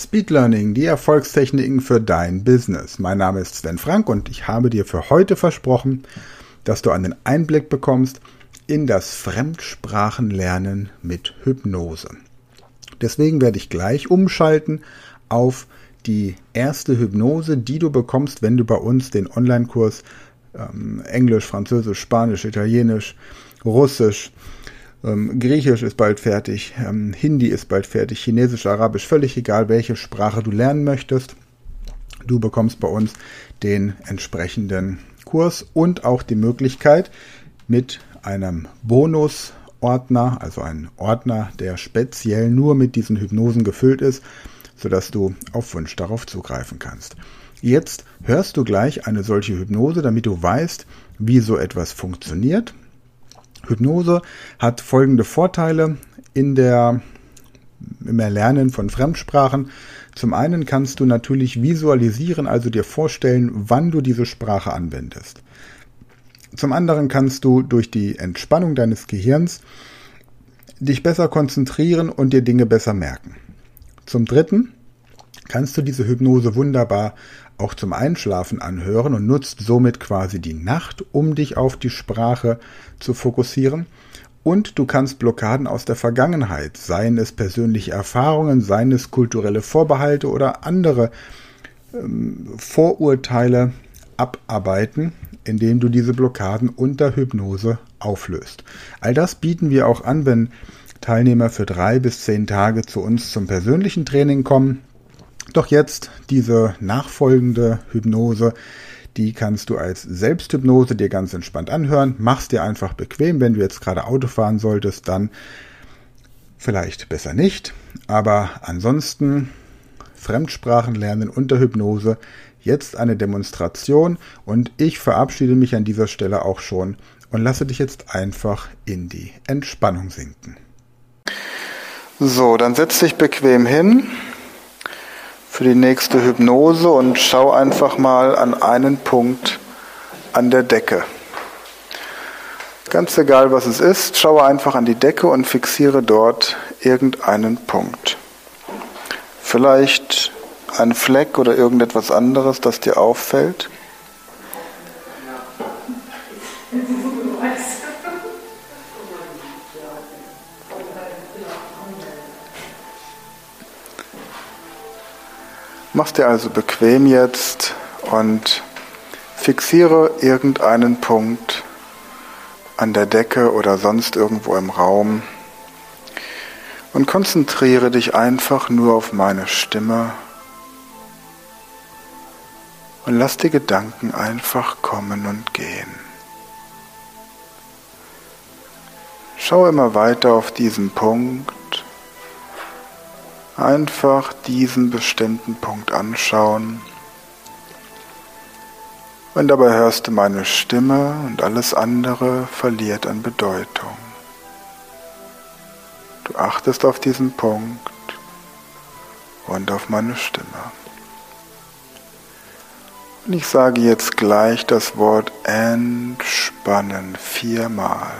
Speed Learning, die Erfolgstechniken für dein Business. Mein Name ist Sven Frank und ich habe dir für heute versprochen, dass du einen Einblick bekommst in das Fremdsprachenlernen mit Hypnose. Deswegen werde ich gleich umschalten auf die erste Hypnose, die du bekommst, wenn du bei uns den Online-Kurs ähm, Englisch, Französisch, Spanisch, Italienisch, Russisch, ähm, Griechisch ist bald fertig, ähm, Hindi ist bald fertig, Chinesisch, Arabisch, völlig egal, welche Sprache du lernen möchtest. Du bekommst bei uns den entsprechenden Kurs und auch die Möglichkeit mit einem Bonusordner, also ein Ordner, der speziell nur mit diesen Hypnosen gefüllt ist, sodass du auf Wunsch darauf zugreifen kannst. Jetzt hörst du gleich eine solche Hypnose, damit du weißt, wie so etwas funktioniert. Hypnose hat folgende Vorteile in der, im Erlernen von Fremdsprachen. Zum einen kannst du natürlich visualisieren, also dir vorstellen, wann du diese Sprache anwendest. Zum anderen kannst du durch die Entspannung deines Gehirns dich besser konzentrieren und dir Dinge besser merken. Zum dritten kannst du diese Hypnose wunderbar auch zum Einschlafen anhören und nutzt somit quasi die Nacht, um dich auf die Sprache zu fokussieren. Und du kannst Blockaden aus der Vergangenheit, seien es persönliche Erfahrungen, seien es kulturelle Vorbehalte oder andere ähm, Vorurteile abarbeiten, indem du diese Blockaden unter Hypnose auflöst. All das bieten wir auch an, wenn Teilnehmer für drei bis zehn Tage zu uns zum persönlichen Training kommen. Doch jetzt diese nachfolgende Hypnose, die kannst du als Selbsthypnose dir ganz entspannt anhören. Mach's dir einfach bequem. Wenn du jetzt gerade Auto fahren solltest, dann vielleicht besser nicht. Aber ansonsten Fremdsprachen lernen unter Hypnose. Jetzt eine Demonstration und ich verabschiede mich an dieser Stelle auch schon und lasse dich jetzt einfach in die Entspannung sinken. So, dann setz dich bequem hin für die nächste Hypnose und schau einfach mal an einen Punkt an der Decke. Ganz egal, was es ist, schaue einfach an die Decke und fixiere dort irgendeinen Punkt. Vielleicht ein Fleck oder irgendetwas anderes, das dir auffällt. Mach's dir also bequem jetzt und fixiere irgendeinen Punkt an der Decke oder sonst irgendwo im Raum und konzentriere dich einfach nur auf meine Stimme und lass die Gedanken einfach kommen und gehen. Schau immer weiter auf diesen Punkt Einfach diesen bestimmten Punkt anschauen. Und dabei hörst du meine Stimme und alles andere verliert an Bedeutung. Du achtest auf diesen Punkt und auf meine Stimme. Und ich sage jetzt gleich das Wort entspannen viermal.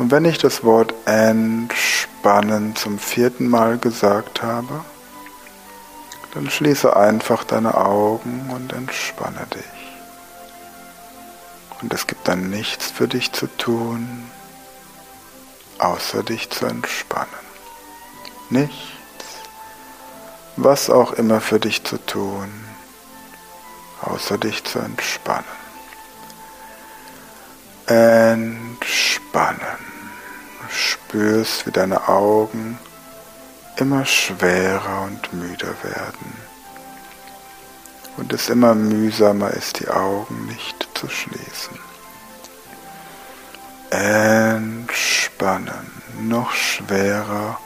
Und wenn ich das Wort entspannen zum vierten Mal gesagt habe, dann schließe einfach deine Augen und entspanne dich. Und es gibt dann nichts für dich zu tun, außer dich zu entspannen. Nichts, was auch immer für dich zu tun, außer dich zu entspannen. Entspannen spürst, wie deine Augen immer schwerer und müder werden und es immer mühsamer ist, die Augen nicht zu schließen. Entspannen, noch schwerer,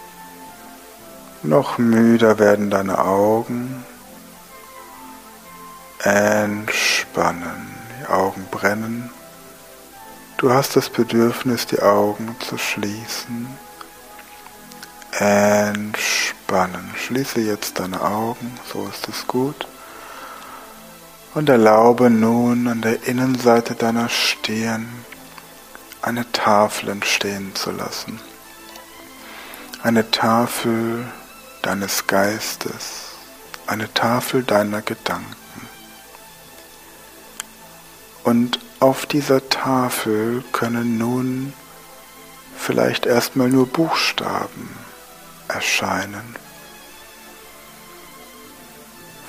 noch müder werden deine Augen. Entspannen, die Augen brennen Du hast das Bedürfnis, die Augen zu schließen. Entspannen. Schließe jetzt deine Augen, so ist es gut. Und erlaube nun an der Innenseite deiner Stirn eine Tafel entstehen zu lassen. Eine Tafel deines Geistes, eine Tafel deiner Gedanken. Und auf dieser Tafel können nun vielleicht erstmal nur Buchstaben erscheinen.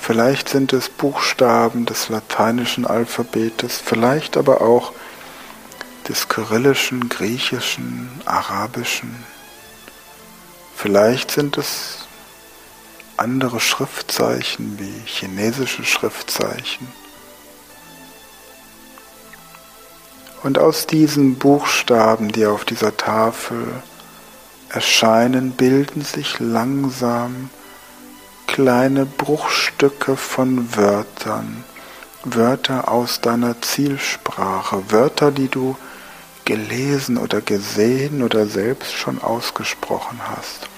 Vielleicht sind es Buchstaben des lateinischen Alphabetes, vielleicht aber auch des kyrillischen, griechischen, arabischen. Vielleicht sind es andere Schriftzeichen wie chinesische Schriftzeichen. Und aus diesen Buchstaben, die auf dieser Tafel erscheinen, bilden sich langsam kleine Bruchstücke von Wörtern, Wörter aus deiner Zielsprache, Wörter, die du gelesen oder gesehen oder selbst schon ausgesprochen hast.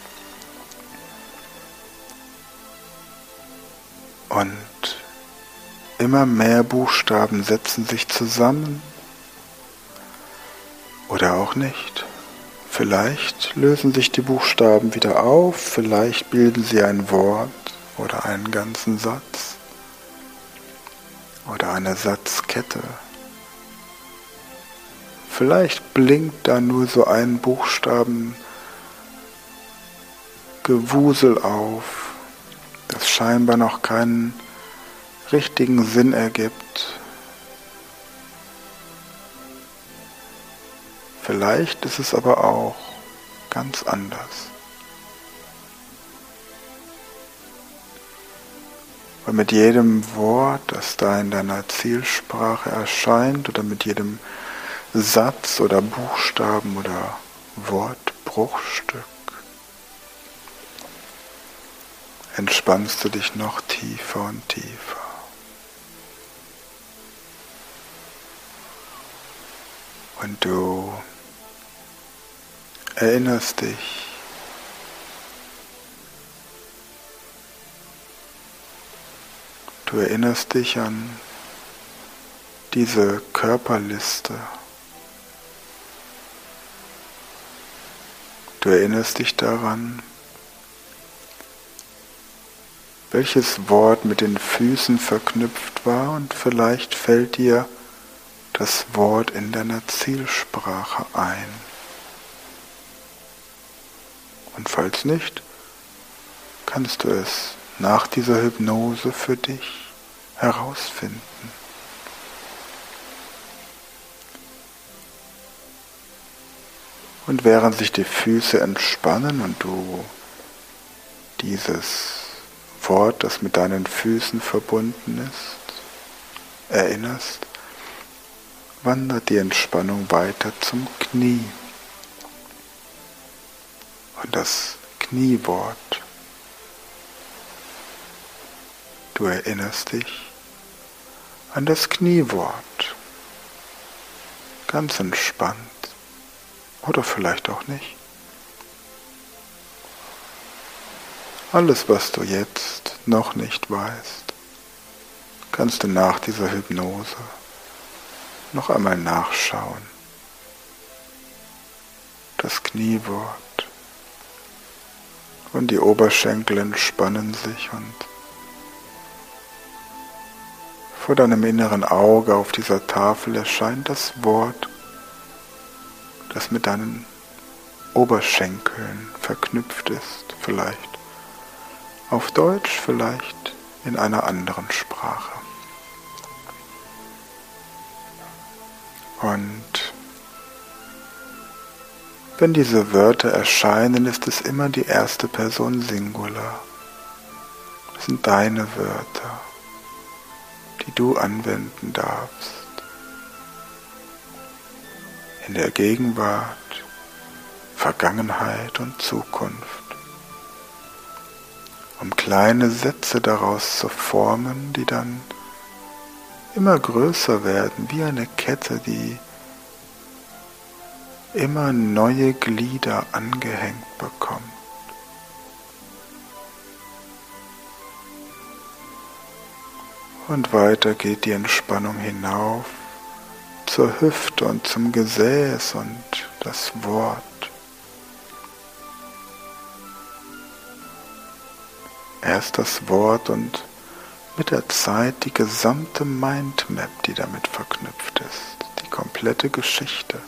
Und immer mehr Buchstaben setzen sich zusammen oder auch nicht. Vielleicht lösen sich die Buchstaben wieder auf, vielleicht bilden sie ein Wort oder einen ganzen Satz oder eine Satzkette. Vielleicht blinkt da nur so ein Buchstaben Gewusel auf, das scheinbar noch keinen richtigen Sinn ergibt Vielleicht ist es aber auch ganz anders. Weil mit jedem Wort, das da in deiner Zielsprache erscheint, oder mit jedem Satz oder Buchstaben oder Wortbruchstück, entspannst du dich noch tiefer und tiefer. Und du erinnerst dich, du erinnerst dich an diese Körperliste. Du erinnerst dich daran, welches Wort mit den Füßen verknüpft war und vielleicht fällt dir das Wort in deiner Zielsprache ein. Und falls nicht, kannst du es nach dieser Hypnose für dich herausfinden. Und während sich die Füße entspannen und du dieses Wort, das mit deinen Füßen verbunden ist, erinnerst, wandert die Entspannung weiter zum Knie und das Kniewort. Du erinnerst dich an das Kniewort. Ganz entspannt. Oder vielleicht auch nicht. Alles, was du jetzt noch nicht weißt, kannst du nach dieser Hypnose noch einmal nachschauen. Das Kniewort und die Oberschenkel entspannen sich und vor deinem inneren Auge auf dieser Tafel erscheint das Wort, das mit deinen Oberschenkeln verknüpft ist, vielleicht auf Deutsch, vielleicht in einer anderen Sprache. Und wenn diese Wörter erscheinen, ist es immer die erste Person Singular. Das sind deine Wörter, die du anwenden darfst. In der Gegenwart, Vergangenheit und Zukunft. Um kleine Sätze daraus zu formen, die dann immer größer werden, wie eine Kette, die immer neue Glieder angehängt bekommt. Und weiter geht die Entspannung hinauf zur Hüfte und zum Gesäß und das Wort. Erst das Wort und mit der Zeit die gesamte Mindmap, die damit verknüpft ist, die komplette Geschichte.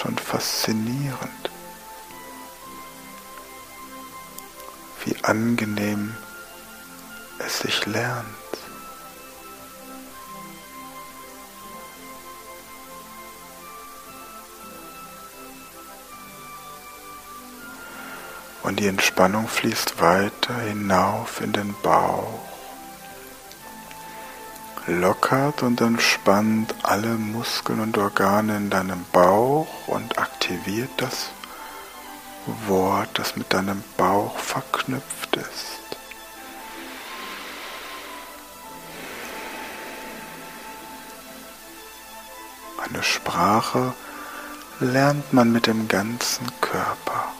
Schon faszinierend, wie angenehm es sich lernt. Und die Entspannung fließt weiter hinauf in den Bauch, lockert und entspannt alle Muskeln und Organe in deinem Bauch und aktiviert das Wort, das mit deinem Bauch verknüpft ist. Eine Sprache lernt man mit dem ganzen Körper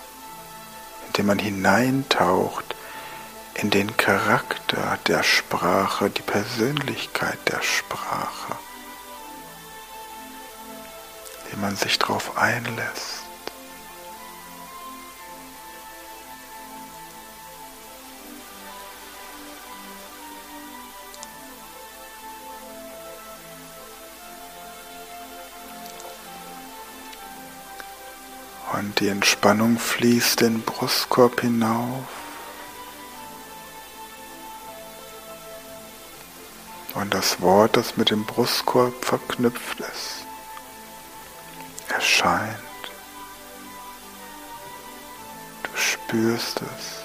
indem man hineintaucht in den Charakter der Sprache, die Persönlichkeit der Sprache, indem man sich darauf einlässt. Und die Entspannung fließt den Brustkorb hinauf. Und das Wort, das mit dem Brustkorb verknüpft ist, erscheint. Du spürst es.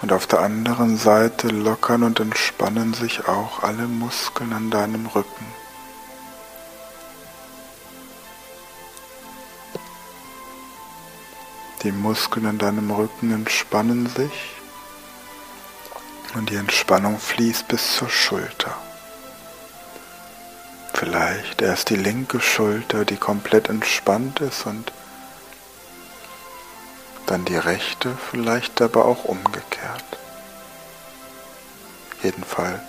Und auf der anderen Seite lockern und entspannen sich auch alle Muskeln an deinem Rücken. Die Muskeln in deinem Rücken entspannen sich und die Entspannung fließt bis zur Schulter. Vielleicht erst die linke Schulter, die komplett entspannt ist und dann die rechte, vielleicht aber auch umgekehrt. Jedenfalls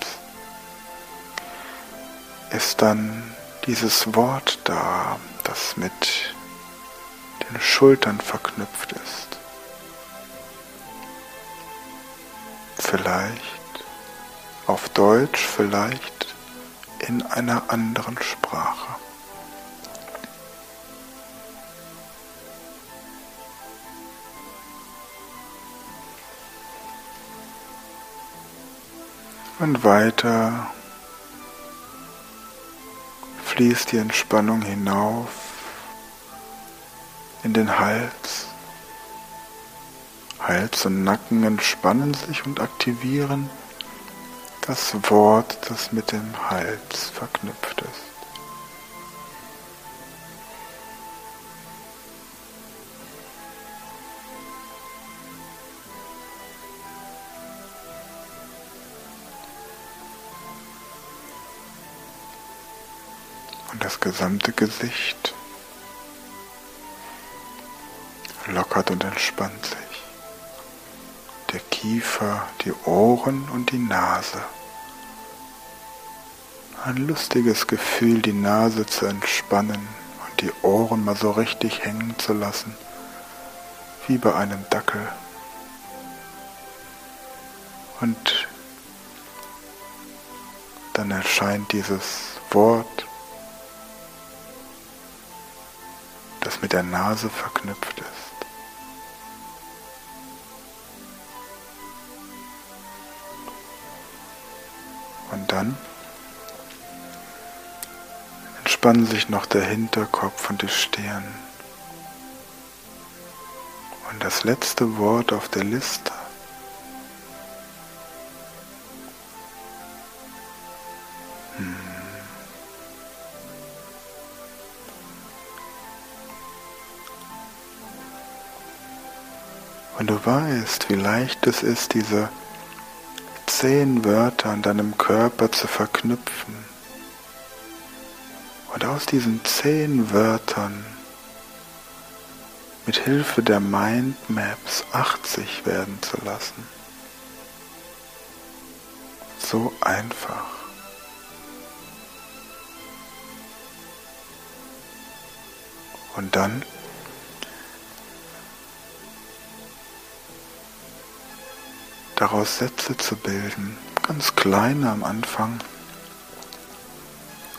ist dann dieses Wort da, das mit den Schultern verknüpft ist. Vielleicht auf Deutsch, vielleicht in einer anderen Sprache. Und weiter fließt die Entspannung hinauf in den Hals. Hals und Nacken entspannen sich und aktivieren das Wort, das mit dem Hals verknüpft ist. Und das gesamte Gesicht lockert und entspannt sich. Der Kiefer, die Ohren und die Nase. Ein lustiges Gefühl, die Nase zu entspannen und die Ohren mal so richtig hängen zu lassen, wie bei einem Dackel. Und dann erscheint dieses Wort, das mit der Nase verknüpft ist. Dann entspannen sich noch der Hinterkopf und die Stirn. Und das letzte Wort auf der Liste hm. Und du weißt, wie leicht es ist, diese zehn Wörter an deinem Körper zu verknüpfen. Und aus diesen zehn Wörtern mit Hilfe der Mindmaps 80 werden zu lassen. So einfach. Und dann daraus Sätze zu bilden, ganz kleine am Anfang.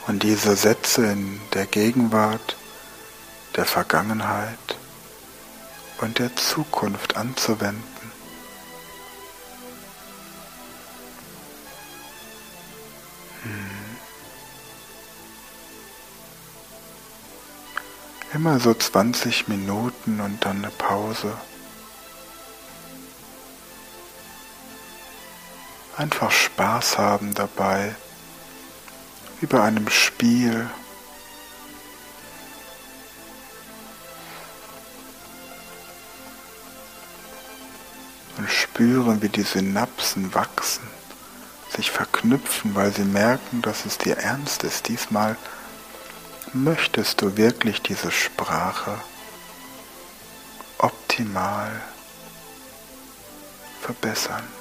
Und diese Sätze in der Gegenwart, der Vergangenheit und der Zukunft anzuwenden. Hm. Immer so 20 Minuten und dann eine Pause. Einfach Spaß haben dabei, wie bei einem Spiel. Und spüren, wie die Synapsen wachsen, sich verknüpfen, weil sie merken, dass es dir ernst ist. Diesmal möchtest du wirklich diese Sprache optimal verbessern.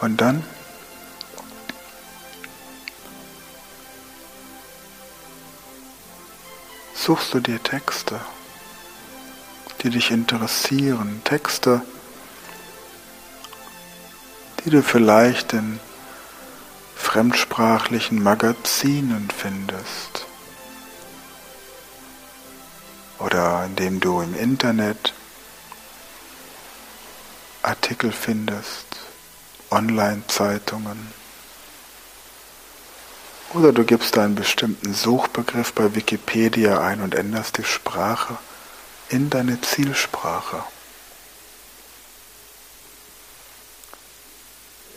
Und dann? Suchst du dir Texte, die dich interessieren, Texte, die du vielleicht in fremdsprachlichen Magazinen findest oder indem du im Internet Artikel findest Online-Zeitungen. Oder du gibst einen bestimmten Suchbegriff bei Wikipedia ein und änderst die Sprache in deine Zielsprache.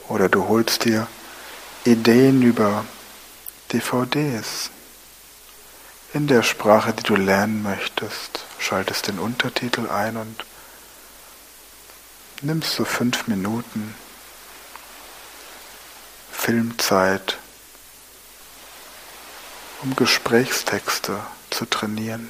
Oder du holst dir Ideen über DVDs in der Sprache, die du lernen möchtest, schaltest den Untertitel ein und nimmst so fünf Minuten Filmzeit, um Gesprächstexte zu trainieren.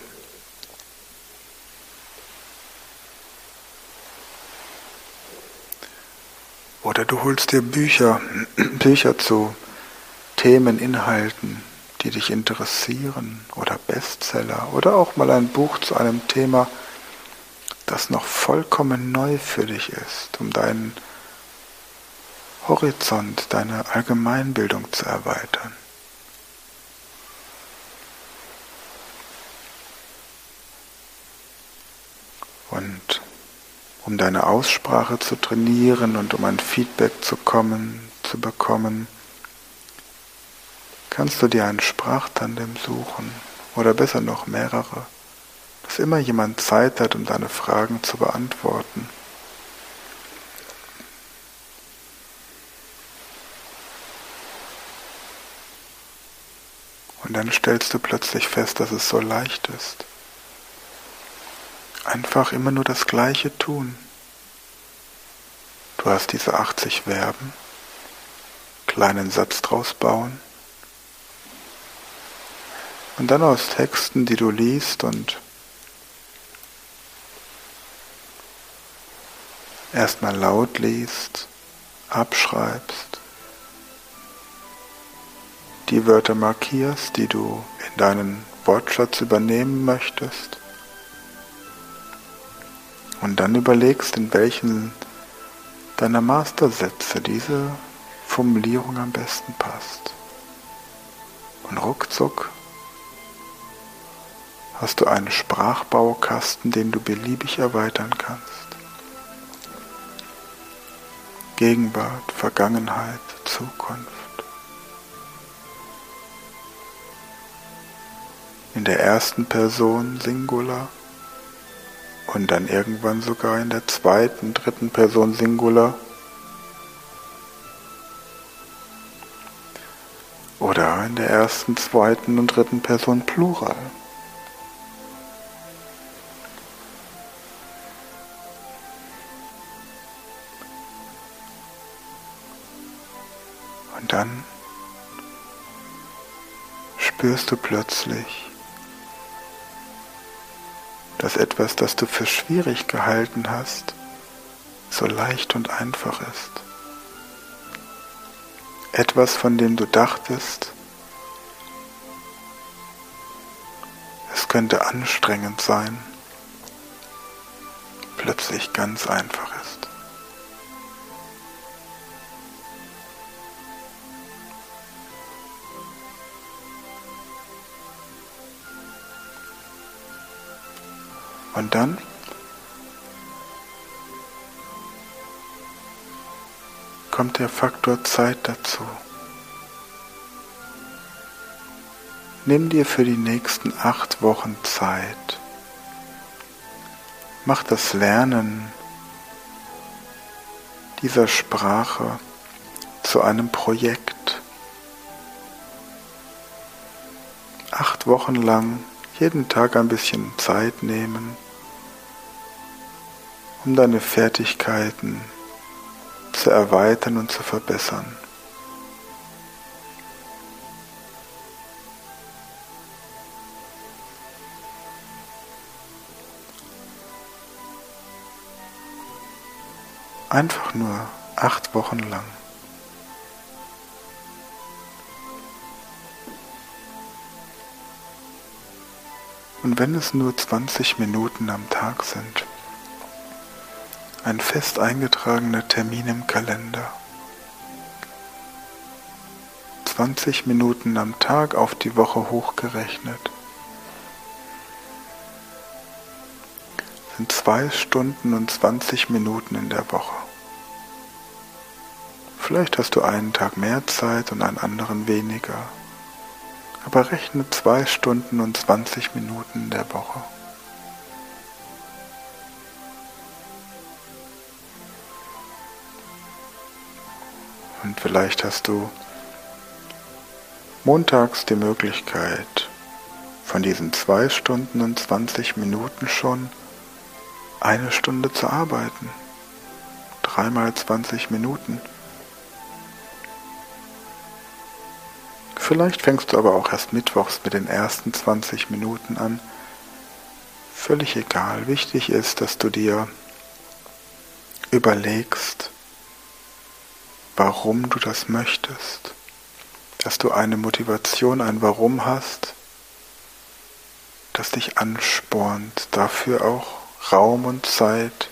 Oder du holst dir Bücher, Bücher zu Themen, Inhalten, die dich interessieren oder Bestseller oder auch mal ein Buch zu einem Thema, das noch vollkommen neu für dich ist, um deinen Horizont, deine Allgemeinbildung zu erweitern. Und um deine Aussprache zu trainieren und um ein Feedback zu kommen, zu bekommen, kannst du dir ein Sprachtandem suchen oder besser noch mehrere, dass immer jemand Zeit hat, um deine Fragen zu beantworten. Und dann stellst du plötzlich fest, dass es so leicht ist. Einfach immer nur das Gleiche tun. Du hast diese 80 Verben, kleinen Satz draus bauen und dann aus Texten, die du liest und erstmal laut liest, abschreibst, die Wörter markierst, die du in deinen Wortschatz übernehmen möchtest. Und dann überlegst, in welchen deiner Mastersätze diese Formulierung am besten passt. Und ruckzuck hast du einen Sprachbaukasten, den du beliebig erweitern kannst. Gegenwart, Vergangenheit, Zukunft. In der ersten Person Singular und dann irgendwann sogar in der zweiten, dritten Person Singular. Oder in der ersten, zweiten und dritten Person Plural. Und dann spürst du plötzlich, dass etwas, das du für schwierig gehalten hast, so leicht und einfach ist. Etwas, von dem du dachtest, es könnte anstrengend sein, plötzlich ganz einfach. Und dann kommt der Faktor Zeit dazu. Nimm dir für die nächsten acht Wochen Zeit. Mach das Lernen dieser Sprache zu einem Projekt. Acht Wochen lang jeden Tag ein bisschen Zeit nehmen, um deine Fertigkeiten zu erweitern und zu verbessern. Einfach nur acht Wochen lang. Und wenn es nur 20 Minuten am Tag sind, ein fest eingetragener Termin im Kalender. 20 Minuten am Tag auf die Woche hochgerechnet. Sind zwei Stunden und 20 Minuten in der Woche. Vielleicht hast du einen Tag mehr Zeit und einen anderen weniger. Aber rechne zwei Stunden und 20 Minuten in der Woche. Und vielleicht hast du montags die Möglichkeit, von diesen zwei Stunden und 20 Minuten schon eine Stunde zu arbeiten. Dreimal 20 Minuten. Vielleicht fängst du aber auch erst mittwochs mit den ersten 20 Minuten an. Völlig egal. Wichtig ist, dass du dir überlegst, warum du das möchtest. Dass du eine Motivation, ein Warum hast, das dich anspornt, dafür auch Raum und Zeit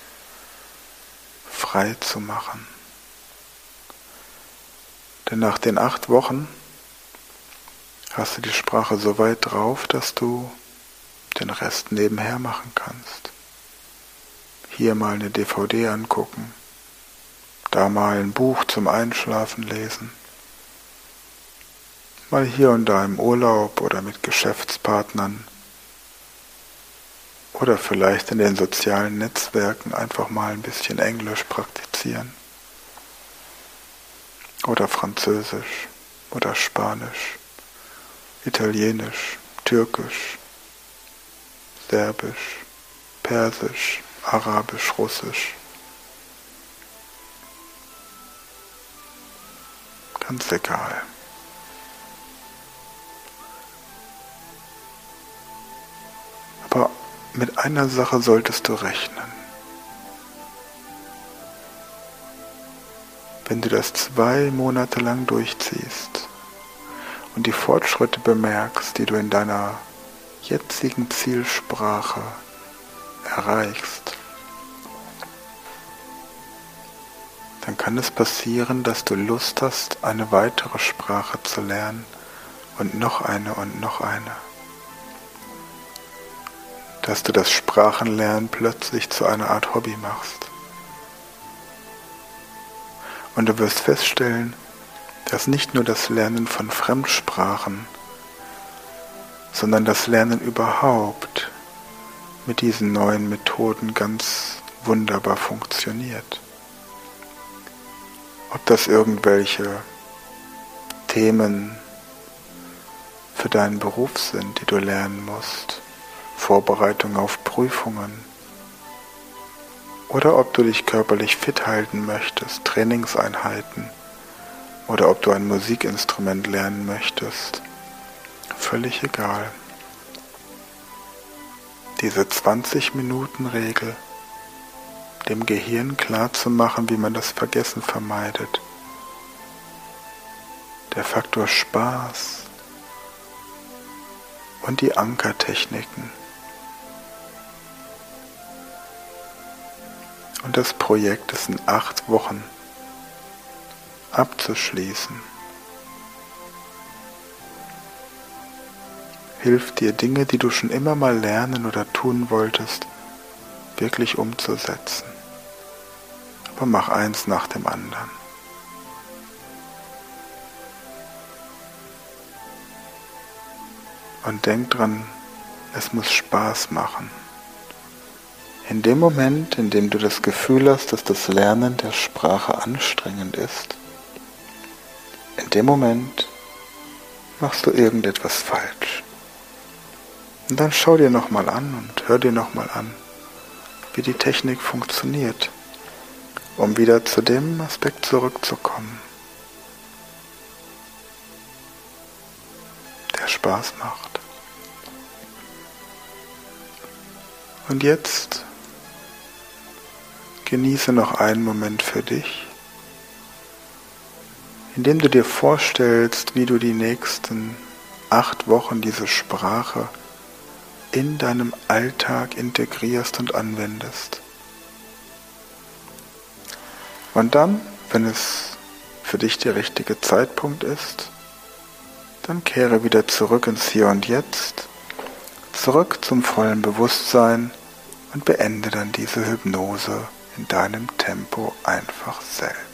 frei zu machen. Denn nach den acht Wochen hast du die Sprache so weit drauf, dass du den Rest nebenher machen kannst. Hier mal eine DVD angucken, da mal ein Buch zum Einschlafen lesen. Mal hier und da im Urlaub oder mit Geschäftspartnern. Oder vielleicht in den sozialen Netzwerken einfach mal ein bisschen Englisch praktizieren. Oder Französisch oder Spanisch, Italienisch, Türkisch, Serbisch, Persisch, Arabisch, Russisch. Ganz egal. Aber mit einer Sache solltest du rechnen. Wenn du das zwei Monate lang durchziehst und die Fortschritte bemerkst, die du in deiner jetzigen Zielsprache erreichst, dann kann es passieren, dass du Lust hast, eine weitere Sprache zu lernen und noch eine und noch eine. Dass du das Sprachenlernen plötzlich zu einer Art Hobby machst. Und du wirst feststellen, dass nicht nur das Lernen von Fremdsprachen, sondern das Lernen überhaupt mit diesen neuen Methoden ganz wunderbar funktioniert. Ob das irgendwelche Themen für deinen Beruf sind, die du lernen musst, Vorbereitung auf Prüfungen, oder ob du dich körperlich fit halten möchtest, Trainingseinheiten, oder ob du ein Musikinstrument lernen möchtest, völlig egal. Diese 20 Minuten Regel dem Gehirn klarzumachen, wie man das Vergessen vermeidet. Der Faktor Spaß und die Ankertechniken. Und das Projekt ist in acht Wochen abzuschließen. Hilft dir Dinge, die du schon immer mal lernen oder tun wolltest, wirklich umzusetzen. Aber mach eins nach dem anderen. Und denk dran, es muss Spaß machen. In dem Moment, in dem du das Gefühl hast, dass das Lernen der Sprache anstrengend ist, dem Moment machst du irgendetwas falsch. Und dann schau dir nochmal an und hör dir nochmal an, wie die Technik funktioniert, um wieder zu dem Aspekt zurückzukommen, der Spaß macht. Und jetzt genieße noch einen Moment für dich, indem du dir vorstellst, wie du die nächsten acht Wochen diese Sprache in deinem Alltag integrierst und anwendest. Und dann, wenn es für dich der richtige Zeitpunkt ist, dann kehre wieder zurück ins Hier und Jetzt, zurück zum vollen Bewusstsein und beende dann diese Hypnose in deinem Tempo einfach selbst.